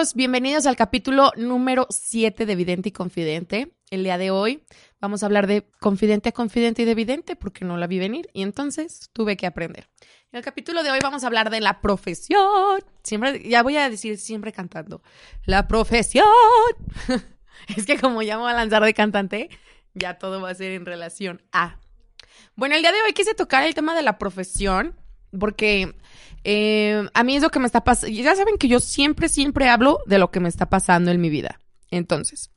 Amigos, bienvenidos al capítulo número 7 de Vidente y Confidente. El día de hoy vamos a hablar de confidente a confidente y de vidente porque no la vi venir y entonces tuve que aprender. En el capítulo de hoy vamos a hablar de la profesión. Siempre, ya voy a decir siempre cantando. La profesión. es que como ya me voy a lanzar de cantante, ya todo va a ser en relación a. Bueno, el día de hoy quise tocar el tema de la profesión porque eh, a mí es lo que me está pasando. Ya saben que yo siempre, siempre hablo de lo que me está pasando en mi vida. Entonces,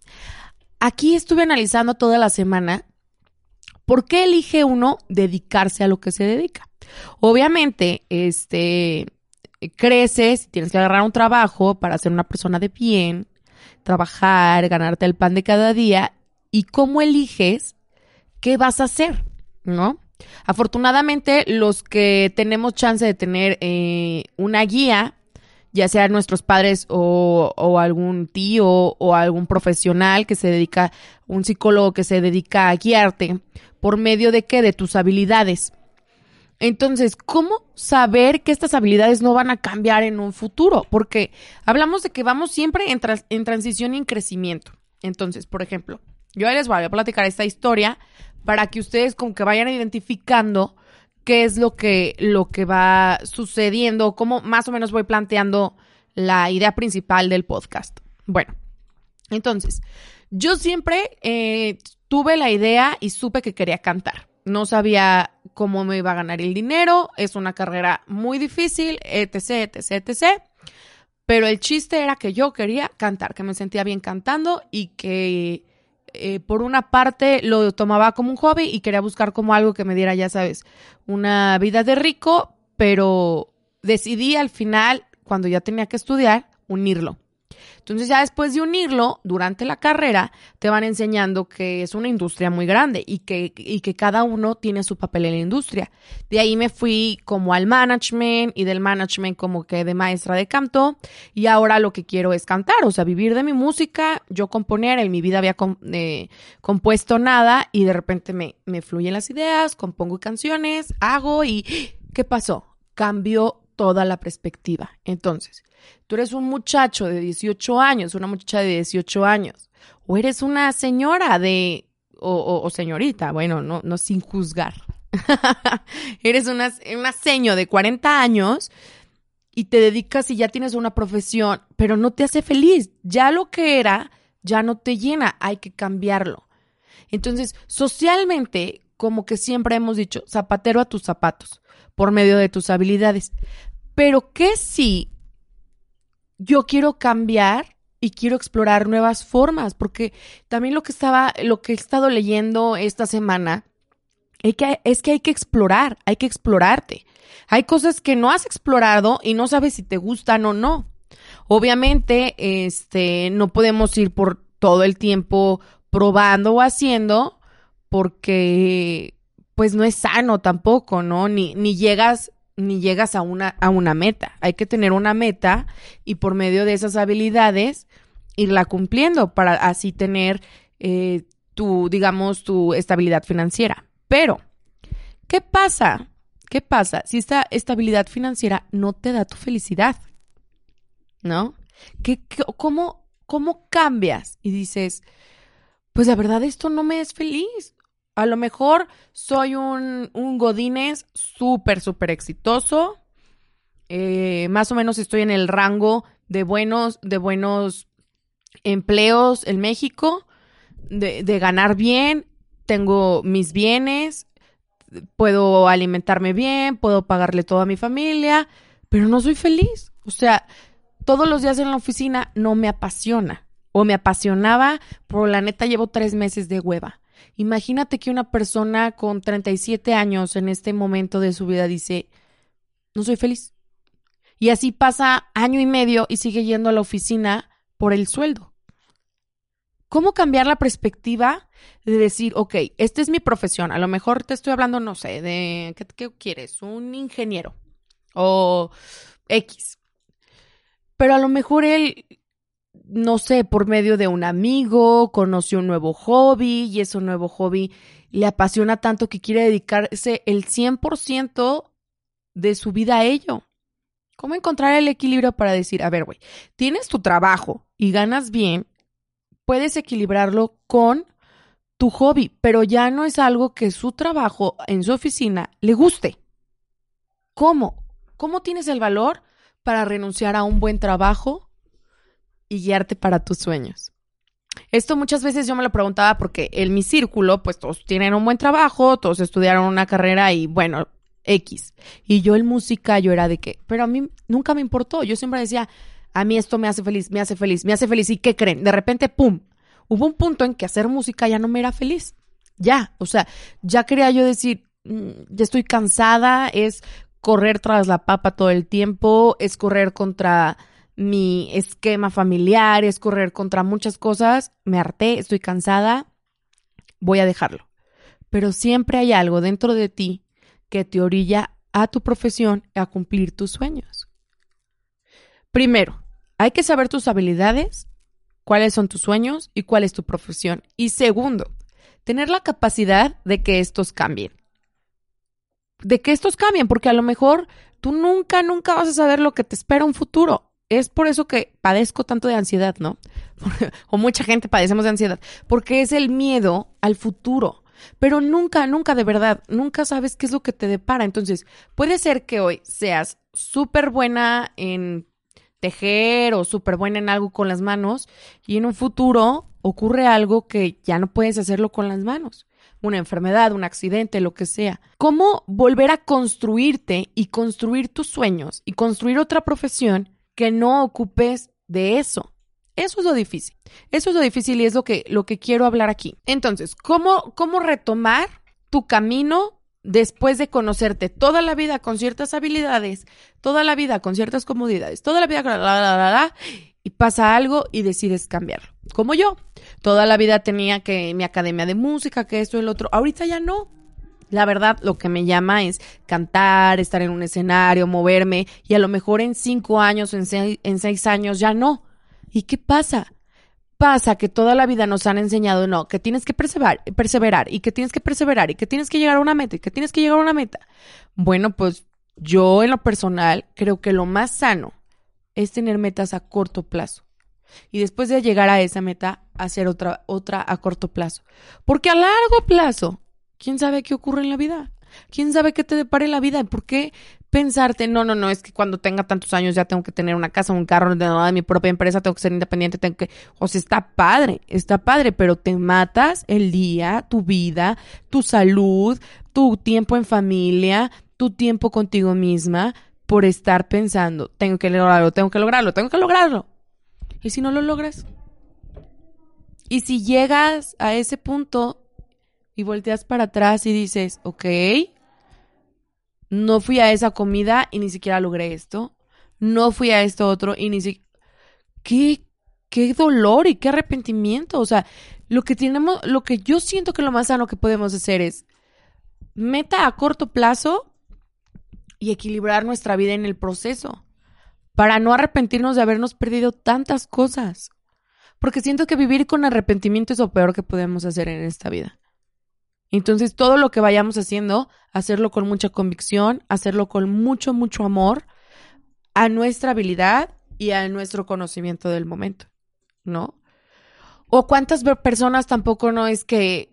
aquí estuve analizando toda la semana por qué elige uno dedicarse a lo que se dedica. Obviamente, este, creces, tienes que agarrar un trabajo para ser una persona de bien, trabajar, ganarte el pan de cada día y cómo eliges qué vas a hacer, ¿no? Afortunadamente, los que tenemos chance de tener eh, una guía, ya sea nuestros padres o, algún tío o algún profesional que se dedica, un psicólogo que se dedica a guiarte, por medio de qué? De tus habilidades. Entonces, ¿cómo saber que estas habilidades no van a cambiar en un futuro? Porque hablamos de que vamos siempre en, en transición y en crecimiento. Entonces, por ejemplo, yo les voy a platicar esta historia para que ustedes como que vayan identificando qué es lo que, lo que va sucediendo, cómo más o menos voy planteando la idea principal del podcast. Bueno, entonces, yo siempre eh, tuve la idea y supe que quería cantar. No sabía cómo me iba a ganar el dinero, es una carrera muy difícil, etc, etc, etc. Pero el chiste era que yo quería cantar, que me sentía bien cantando y que eh, por una parte lo tomaba como un hobby y quería buscar como algo que me diera, ya sabes, una vida de rico, pero decidí al final, cuando ya tenía que estudiar, unirlo. Entonces ya después de unirlo, durante la carrera, te van enseñando que es una industria muy grande y que, y que cada uno tiene su papel en la industria. De ahí me fui como al management y del management como que de maestra de canto y ahora lo que quiero es cantar, o sea, vivir de mi música, yo componer, en mi vida había eh, compuesto nada y de repente me, me fluyen las ideas, compongo canciones, hago y ¿qué pasó? Cambió toda la perspectiva. Entonces, tú eres un muchacho de 18 años, una muchacha de 18 años, o eres una señora de, o, señorita, bueno, no, no sin juzgar. eres una, una seño de 40 años y te dedicas y ya tienes una profesión, pero no te hace feliz. Ya lo que era, ya no te llena, hay que cambiarlo. Entonces, socialmente, como que siempre hemos dicho, zapatero a tus zapatos, por medio de tus habilidades. Pero ¿qué si yo quiero cambiar y quiero explorar nuevas formas? Porque también lo que estaba, lo que he estado leyendo esta semana es que, hay que explorar, hay que explorarte. Hay cosas que no has explorado y no sabes si te gustan o no. Obviamente, este, no podemos ir por todo el tiempo probando o haciendo porque pues no es sano tampoco, ¿no? Ni, ni llegas ni llegas a una, a una meta. Hay que tener una meta y por medio de esas habilidades irla cumpliendo para así tener eh, tu, digamos, tu estabilidad financiera. Pero, ¿qué pasa? ¿Qué pasa si esta estabilidad financiera no te da tu felicidad? ¿No? ¿Qué, cómo, ¿Cómo cambias? Y dices, pues la verdad esto no me es feliz. A lo mejor soy un, un Godínez súper, súper exitoso. Eh, más o menos estoy en el rango de buenos, de buenos empleos en México, de, de ganar bien, tengo mis bienes, puedo alimentarme bien, puedo pagarle todo a mi familia, pero no soy feliz. O sea, todos los días en la oficina no me apasiona. O me apasionaba, pero la neta llevo tres meses de hueva. Imagínate que una persona con 37 años en este momento de su vida dice, no soy feliz. Y así pasa año y medio y sigue yendo a la oficina por el sueldo. ¿Cómo cambiar la perspectiva de decir, ok, esta es mi profesión? A lo mejor te estoy hablando, no sé, de, ¿qué, qué quieres? Un ingeniero o X. Pero a lo mejor él no sé, por medio de un amigo, conoció un nuevo hobby y ese nuevo hobby le apasiona tanto que quiere dedicarse el 100% de su vida a ello. ¿Cómo encontrar el equilibrio para decir, a ver, güey, tienes tu trabajo y ganas bien, puedes equilibrarlo con tu hobby, pero ya no es algo que su trabajo en su oficina le guste. ¿Cómo? ¿Cómo tienes el valor para renunciar a un buen trabajo y guiarte para tus sueños? Esto muchas veces yo me lo preguntaba porque en mi círculo, pues todos tienen un buen trabajo, todos estudiaron una carrera y bueno, X. Y yo el música, yo era de qué, pero a mí nunca me importó. Yo siempre decía, a mí esto me hace feliz, me hace feliz, me hace feliz. ¿Y qué creen? De repente, ¡pum! Hubo un punto en que hacer música ya no me era feliz. Ya, o sea, ya quería yo decir, mm, ya estoy cansada, es correr tras la papa todo el tiempo, es correr contra mi esquema familiar, es correr contra muchas cosas. Me harté, estoy cansada, voy a dejarlo. Pero siempre hay algo dentro de ti que te orilla a tu profesión a cumplir tus sueños. Primero, hay que saber tus habilidades, cuáles son tus sueños y cuál es tu profesión. Y segundo, tener la capacidad de que estos cambien. De que estos cambien, porque a lo mejor tú nunca, nunca vas a saber lo que te espera un futuro. Es por eso que padezco tanto de ansiedad, ¿no? o mucha gente padecemos de ansiedad, porque es el miedo al futuro pero nunca, nunca de verdad, nunca sabes qué es lo que te depara. Entonces, puede ser que hoy seas súper buena en tejer o súper buena en algo con las manos y en un futuro ocurre algo que ya no puedes hacerlo con las manos. Una enfermedad, un accidente, lo que sea. ¿Cómo volver a construirte y construir tus sueños y construir otra profesión que no ocupes de eso? Eso es lo difícil. Eso es lo difícil y es lo que, lo que quiero hablar aquí. Entonces, ¿cómo, cómo retomar tu camino después de conocerte toda la vida con ciertas habilidades, toda la vida con ciertas comodidades, toda la vida la, la, la, y pasa algo y decides cambiarlo? Como yo. Toda la vida tenía que mi academia de música, que esto y el otro. Ahorita ya no. La verdad, lo que me llama es cantar, estar en un escenario, moverme, y a lo mejor en cinco años, en seis, en seis años ya no. ¿Y qué pasa? Pasa que toda la vida nos han enseñado, no, que tienes que perseverar, perseverar y que tienes que perseverar y que tienes que llegar a una meta y que tienes que llegar a una meta. Bueno, pues yo en lo personal creo que lo más sano es tener metas a corto plazo. Y después de llegar a esa meta, hacer otra, otra a corto plazo. Porque a largo plazo, ¿quién sabe qué ocurre en la vida? ¿Quién sabe qué te depare la vida? ¿Por qué pensarte, no, no, no, es que cuando tenga tantos años ya tengo que tener una casa, un carro de, mi propia empresa, tengo que ser independiente, tengo que, o sea, está padre, está padre, pero te matas el día, tu vida, tu salud, tu tiempo en familia, tu tiempo contigo misma por estar pensando, tengo que lograrlo, tengo que lograrlo, tengo que lograrlo. ¿Y si no lo logras? Y si llegas a ese punto y volteas para atrás y dices, ok, no fui a esa comida y ni siquiera logré esto, no fui a esto otro y ni siquiera... ¿Qué, qué dolor y qué arrepentimiento. O sea, lo que tenemos, lo que yo siento que lo más sano que podemos hacer es meta a corto plazo y equilibrar nuestra vida en el proceso para no arrepentirnos de habernos perdido tantas cosas. Porque siento que vivir con arrepentimiento es lo peor que podemos hacer en esta vida. Entonces, todo lo que vayamos haciendo, hacerlo con mucha convicción, hacerlo con mucho, mucho amor a nuestra habilidad y a nuestro conocimiento del momento, ¿no? O cuántas personas tampoco no es que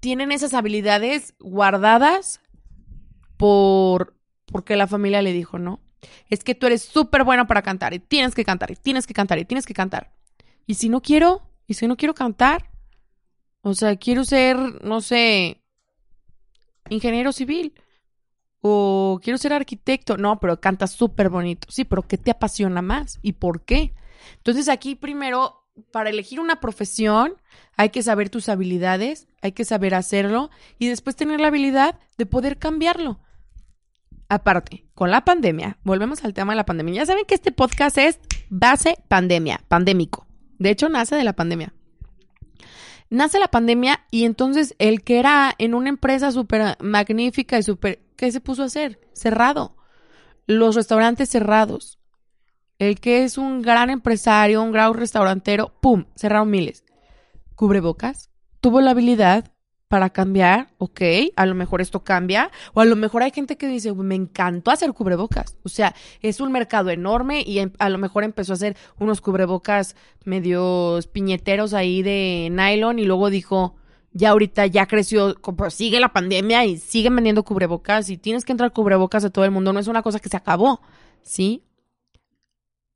tienen esas habilidades guardadas por porque la familia le dijo, ¿no? Es que tú eres súper bueno para cantar y tienes que cantar y tienes que cantar y tienes que cantar. Y si no quiero, y si no quiero cantar, o sea, quiero ser, no sé, ingeniero civil. O quiero ser arquitecto. No, pero canta súper bonito. Sí, pero ¿qué te apasiona más? ¿Y por qué? Entonces aquí primero, para elegir una profesión, hay que saber tus habilidades, hay que saber hacerlo y después tener la habilidad de poder cambiarlo. Aparte, con la pandemia, volvemos al tema de la pandemia. Ya saben que este podcast es base pandemia, pandémico. De hecho, nace de la pandemia nace la pandemia y entonces el que era en una empresa súper magnífica y súper... ¿Qué se puso a hacer? Cerrado. Los restaurantes cerrados. El que es un gran empresario, un gran restaurantero, ¡pum! Cerraron miles. Cubrebocas. Tuvo la habilidad para cambiar, ok, a lo mejor esto cambia, o a lo mejor hay gente que dice, me encantó hacer cubrebocas, o sea, es un mercado enorme y em, a lo mejor empezó a hacer unos cubrebocas medios piñeteros ahí de nylon y luego dijo, ya ahorita ya creció, pues sigue la pandemia y siguen vendiendo cubrebocas y tienes que entrar cubrebocas a todo el mundo, no es una cosa que se acabó, ¿sí?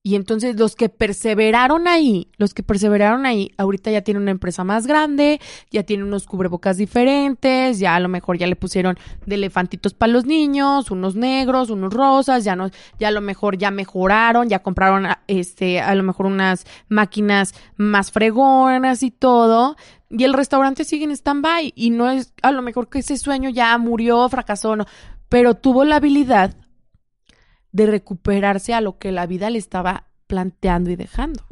Y entonces los que perseveraron ahí, los que perseveraron ahí, ahorita ya tienen una empresa más grande, ya tienen unos cubrebocas diferentes, ya a lo mejor ya le pusieron de elefantitos para los niños, unos negros, unos rosas, ya no, ya a lo mejor ya mejoraron, ya compraron este, a lo mejor unas máquinas más fregonas y todo. Y el restaurante sigue en stand-by y no es a lo mejor que ese sueño ya murió, fracasó, no, pero tuvo la habilidad de recuperarse a lo que la vida le estaba planteando y dejando.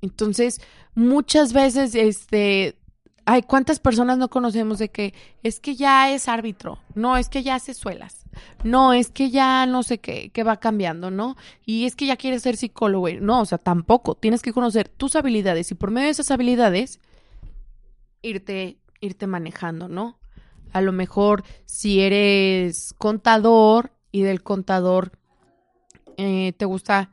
Entonces, muchas veces, este, hay cuántas personas no conocemos de que es que ya es árbitro, no, es que ya hace suelas, no, es que ya no sé qué, que va cambiando, ¿no? Y es que ya quiere ser psicólogo, no, o sea, tampoco, tienes que conocer tus habilidades y por medio de esas habilidades irte, irte manejando, ¿no? A lo mejor si eres contador, y del contador eh, te gusta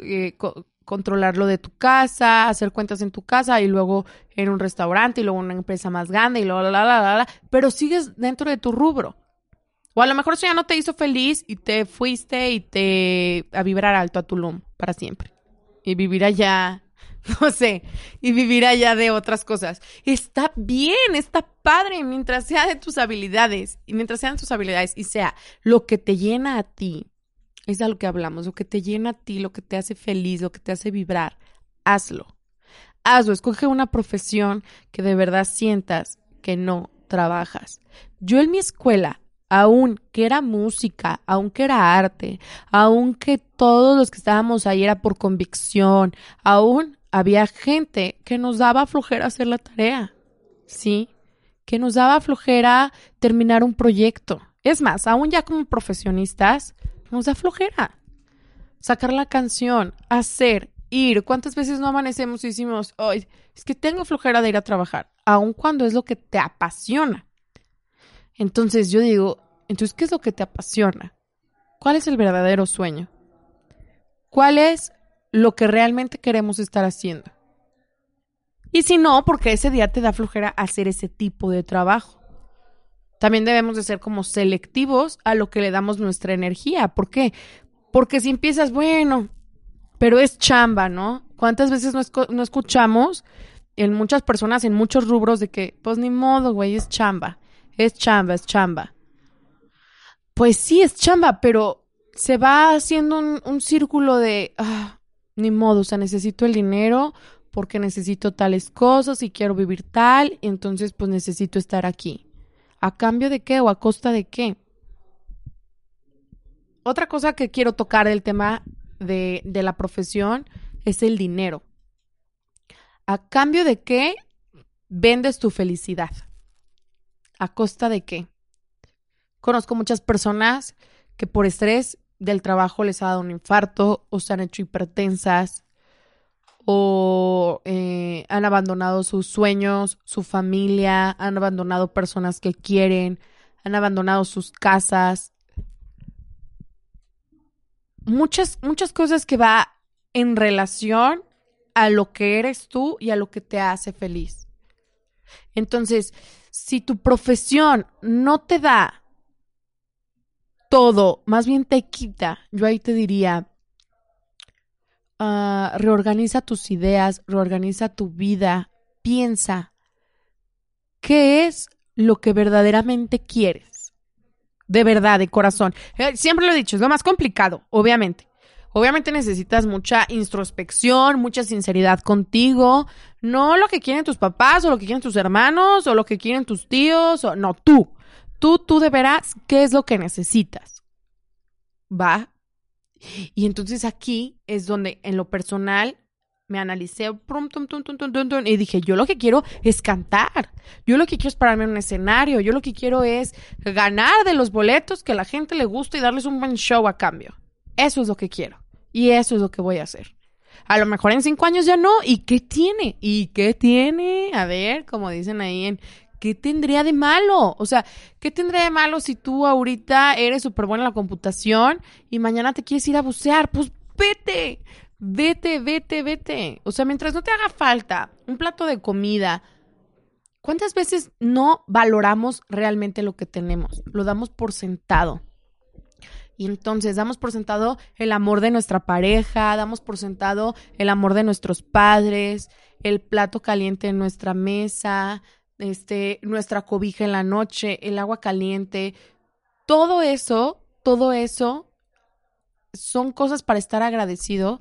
eh, controlar lo de tu casa, hacer cuentas en tu casa y luego en un restaurante y luego en una empresa más grande y luego la, la, la, la, pero sigues dentro de tu rubro. O a lo mejor eso ya no te hizo feliz y te fuiste y te a vibrar alto a Tulum para siempre. Y vivir allá, no sé, y vivir allá de otras cosas. Está bien, está padre, mientras sea de tus habilidades, y mientras sean tus habilidades y sea lo que te llena a ti, es a lo que hablamos, lo que te llena a ti, lo que te hace feliz, lo que te hace vibrar, hazlo. Hazlo, escoge una profesión que de verdad sientas que no trabajas. Yo en mi escuela aun que era música, aunque era arte, aunque todos los que estábamos ahí era por convicción, aún había gente que nos daba flojera hacer la tarea, ¿sí? Que nos daba flojera terminar un proyecto. Es más, aún ya como profesionistas, nos da flojera. Sacar la canción, hacer, ir. ¿Cuántas veces no amanecemos y decimos, hoy es que tengo flojera de ir a trabajar? Aun cuando es lo que te apasiona. Entonces yo digo, entonces, ¿qué es lo que te apasiona? ¿Cuál es el verdadero sueño? ¿Cuál es lo que realmente queremos estar haciendo. Y si no, porque ese día te da flojera hacer ese tipo de trabajo. También debemos de ser como selectivos a lo que le damos nuestra energía. ¿Por qué? Porque si empiezas, bueno, pero es chamba, ¿no? ¿Cuántas veces no, no escuchamos en muchas personas, en muchos rubros, de que, pues ni modo, güey, es chamba, es chamba, es chamba? Pues sí, es chamba, pero se va haciendo un, un círculo de, ah, ni modo, o sea, necesito el dinero porque necesito tales cosas y quiero vivir tal, entonces pues necesito estar aquí. ¿A cambio de qué o a costa de qué? Otra cosa que quiero tocar del tema de, de la profesión es el dinero. ¿A cambio de qué vendes tu felicidad? ¿A costa de qué? Conozco muchas personas que por estrés del trabajo les ha dado un infarto o se han hecho hipertensas o eh, han abandonado sus sueños, su familia, han abandonado personas que quieren, han abandonado sus casas. Muchas, muchas cosas que va en relación a lo que eres tú y a lo que te hace feliz. Entonces, si tu profesión no te da todo, más bien te quita. Yo ahí te diría, ah, reorganiza tus ideas, reorganiza tu vida, piensa, ¿qué es lo que verdaderamente quieres? De verdad, de corazón. Eh, siempre lo he dicho, es lo más complicado, obviamente. Obviamente necesitas mucha introspección, mucha sinceridad contigo, no lo que quieren tus papás o lo que quieren tus hermanos o lo que quieren tus tíos, o no, tú. Tú, tú de veras, ¿qué es lo que necesitas? ¿Va? Y entonces aquí es donde en lo personal me analicé y dije, yo lo que quiero es cantar, yo lo que quiero es pararme en un escenario, yo lo que quiero es ganar de los boletos que a la gente le gusta y darles un buen show a cambio. Eso es lo que quiero y eso es lo que voy a hacer. A lo mejor en cinco años ya no. ¿Y qué tiene? ¿Y qué tiene? A ver, como dicen ahí en ¿qué tendría de malo? O sea, ¿qué tendría de malo si tú ahorita eres súper buena en la computación y mañana te quieres ir a bucear? Pues vete, vete, vete, vete. O sea, mientras no te haga falta un plato de comida, ¿cuántas veces no valoramos realmente lo que tenemos? Lo damos por sentado. Y entonces damos por sentado el amor de nuestra pareja, damos por sentado el amor de nuestros padres, el plato caliente en nuestra mesa, este, nuestra cobija en la noche, el agua caliente, todo eso, todo eso son cosas para estar agradecido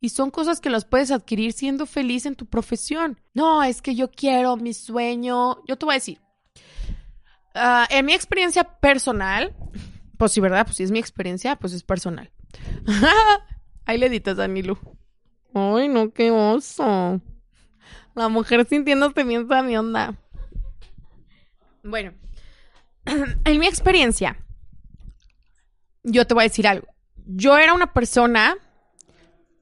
y son cosas que las puedes adquirir siendo feliz en tu profesión. No, es que yo quiero mi sueño. Yo te voy a decir, ah, en mi experiencia personal, pues sí, ¿verdad? Pues si es mi experiencia, pues es personal. Ahí le editas a Nilu. Ay, no, qué oso. La mujer sintiéndose bien mi onda. Bueno, en mi experiencia, yo te voy a decir algo. Yo era una persona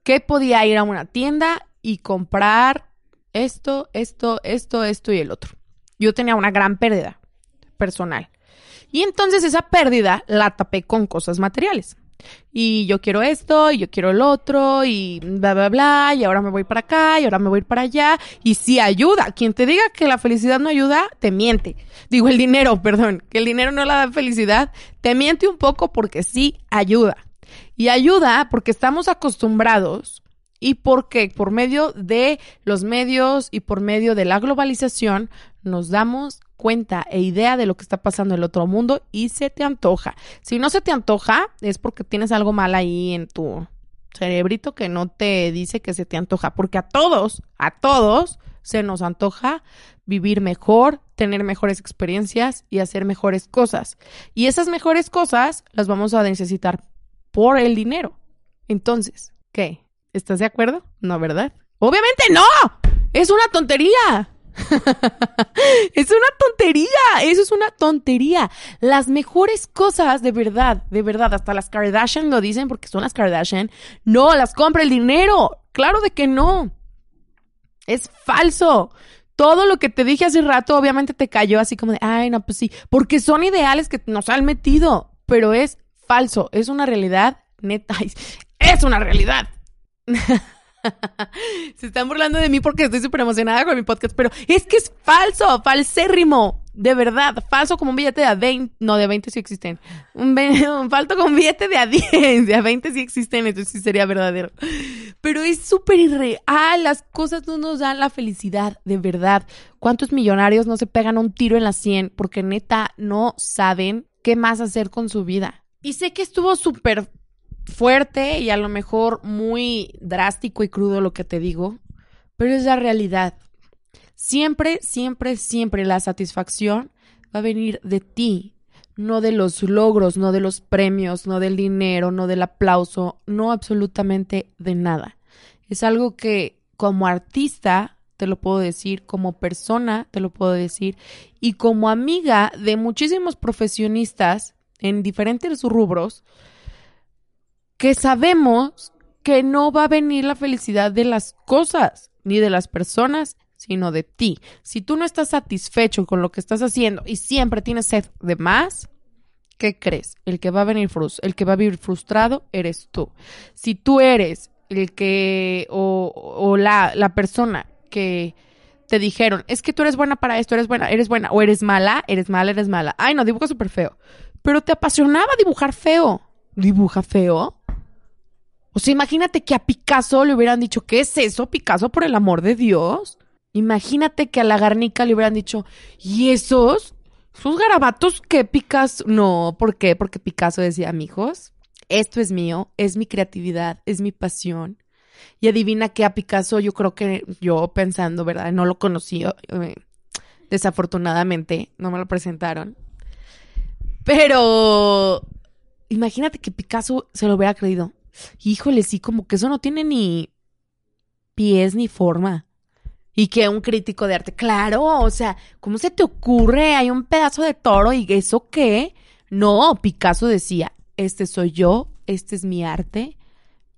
que podía ir a una tienda y comprar esto, esto, esto, esto y el otro. Yo tenía una gran pérdida personal. Y entonces esa pérdida la tapé con cosas materiales y yo quiero esto, y yo quiero el otro, y bla, bla, bla, y ahora me voy para acá, y ahora me voy para allá, y sí ayuda. Quien te diga que la felicidad no ayuda, te miente. Digo, el dinero, perdón, que el dinero no la da felicidad, te miente un poco porque sí ayuda. Y ayuda porque estamos acostumbrados y porque por medio de los medios y por medio de la globalización nos damos cuenta e idea de lo que está pasando en el otro mundo y se te antoja. Si no se te antoja, es porque tienes algo mal ahí en tu cerebrito que no te dice que se te antoja, porque a todos, a todos se nos antoja vivir mejor, tener mejores experiencias y hacer mejores cosas. Y esas mejores cosas las vamos a necesitar por el dinero. Entonces, ¿qué? ¿Estás de acuerdo? No, ¿verdad? Obviamente no. Es una tontería. eso es una tontería. Las mejores cosas, de verdad, de verdad, hasta las Kardashian lo dicen porque son las Kardashian, no, las compra el dinero. Claro de que no. Es falso. Todo lo que te dije hace rato obviamente te cayó así como de, ay, no, pues sí, porque son ideales que nos han metido, pero es falso, es una realidad neta, es una realidad. Se están burlando de mí porque estoy súper emocionada con mi podcast, pero es que es falso, falsérrimo. De verdad, falso como un billete de a 20, no, de a 20 sí existen. Un falto como un billete de a 10, de a 20 sí existen, entonces sí sería verdadero. Pero es súper irreal, las cosas no nos dan la felicidad, de verdad. ¿Cuántos millonarios no se pegan un tiro en la 100 porque neta no saben qué más hacer con su vida? Y sé que estuvo súper fuerte y a lo mejor muy drástico y crudo lo que te digo, pero es la realidad. Siempre, siempre, siempre la satisfacción va a venir de ti, no de los logros, no de los premios, no del dinero, no del aplauso, no absolutamente de nada. Es algo que como artista te lo puedo decir, como persona te lo puedo decir, y como amiga de muchísimos profesionistas en diferentes rubros, que sabemos que no va a venir la felicidad de las cosas ni de las personas, sino de ti. Si tú no estás satisfecho con lo que estás haciendo y siempre tienes sed de más, ¿qué crees? El que va a venir el que va a vivir frustrado eres tú. Si tú eres el que o, o la, la persona que te dijeron, es que tú eres buena para esto, eres buena, eres buena, o eres mala, eres mala, eres mala. Ay, no, dibuja súper feo. Pero te apasionaba dibujar feo. ¿Dibuja feo? O sea, imagínate que a Picasso le hubieran dicho, ¿qué es eso, Picasso, por el amor de Dios? Imagínate que a la Garnica le hubieran dicho, ¿y esos? ¿Sus garabatos qué Picasso? No, ¿por qué? Porque Picasso decía, amigos, esto es mío, es mi creatividad, es mi pasión. Y adivina que a Picasso yo creo que yo pensando, ¿verdad? No lo conocí, eh, desafortunadamente, no me lo presentaron. Pero imagínate que Picasso se lo hubiera creído. Híjole, sí, como que eso no tiene ni pies ni forma. Y que un crítico de arte, claro, o sea, ¿cómo se te ocurre? Hay un pedazo de toro y eso qué? No, Picasso decía, este soy yo, este es mi arte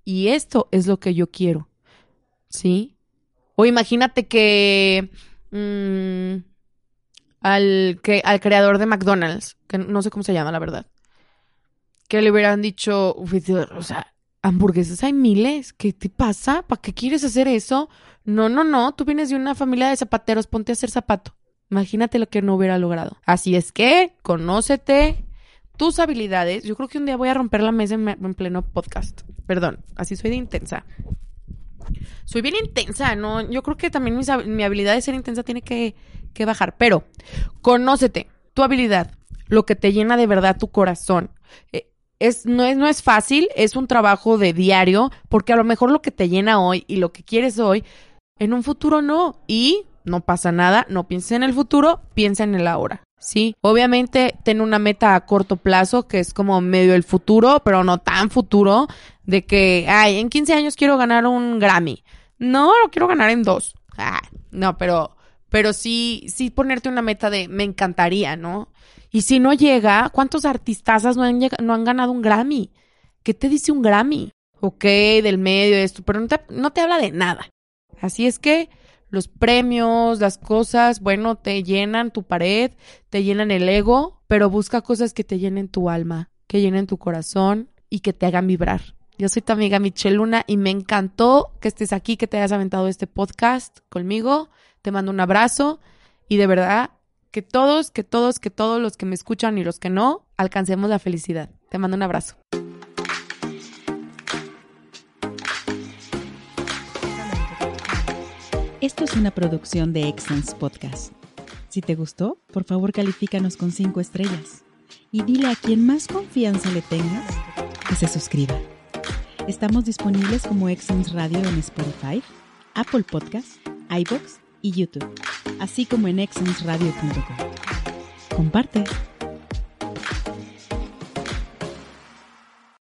y esto es lo que yo quiero. ¿sí? O imagínate que mm, al, que al creador de McDonald's, que no sé cómo se llama, la verdad, que le hubieran dicho, o sea, hamburguesas hay miles, ¿qué te pasa? ¿Para qué quieres hacer eso? No, no, no, tú vienes de una familia de zapateros, ponte a hacer zapato. Imagínate lo que no hubiera logrado. Así es que, conócete tus habilidades. Yo creo que un día voy a romper la mesa en, pleno podcast. Perdón, así soy de intensa. Soy bien intensa, ¿no? Yo creo que también mi habilidad de ser intensa tiene que, que bajar. Pero, conócete tu habilidad, lo que te llena de verdad tu corazón. Eh, es, no, es, no es fácil, es un trabajo de diario, porque a lo mejor lo que te llena hoy y lo que quieres hoy, en un futuro no. Y no pasa nada, no pienses en el futuro, piensa en el ahora. Sí, obviamente ten una meta a corto plazo que es como medio el futuro, pero no tan futuro, de que, ay, en 15 años quiero ganar un Grammy. No, lo quiero ganar en dos. Ah, no, pero, pero sí, sí ponerte una meta de me encantaría, ¿no? Y si no llega, ¿cuántos artistazas no han, no han ganado un Grammy? ¿Qué te dice un Grammy? Ok, del medio, esto, pero no te, no te habla de nada. Así es que los premios, las cosas, bueno, te llenan tu pared, te llenan el ego, pero busca cosas que te llenen tu alma, que llenen tu corazón y que te hagan vibrar. Yo soy tu amiga Michelle Luna y me encantó que estés aquí, que te hayas aventado este podcast conmigo. Te mando un abrazo y de verdad que todos, que todos, que todos los que me escuchan y los que no, alcancemos la felicidad. Te mando un abrazo. Esto es una producción de Excellence Podcast. Si te gustó, por favor califícanos con 5 estrellas y dile a quien más confianza le tengas que se suscriba. Estamos disponibles como Excellence Radio en Spotify, Apple Podcasts, iBox y YouTube, así como en excellenceradio.com. Comparte.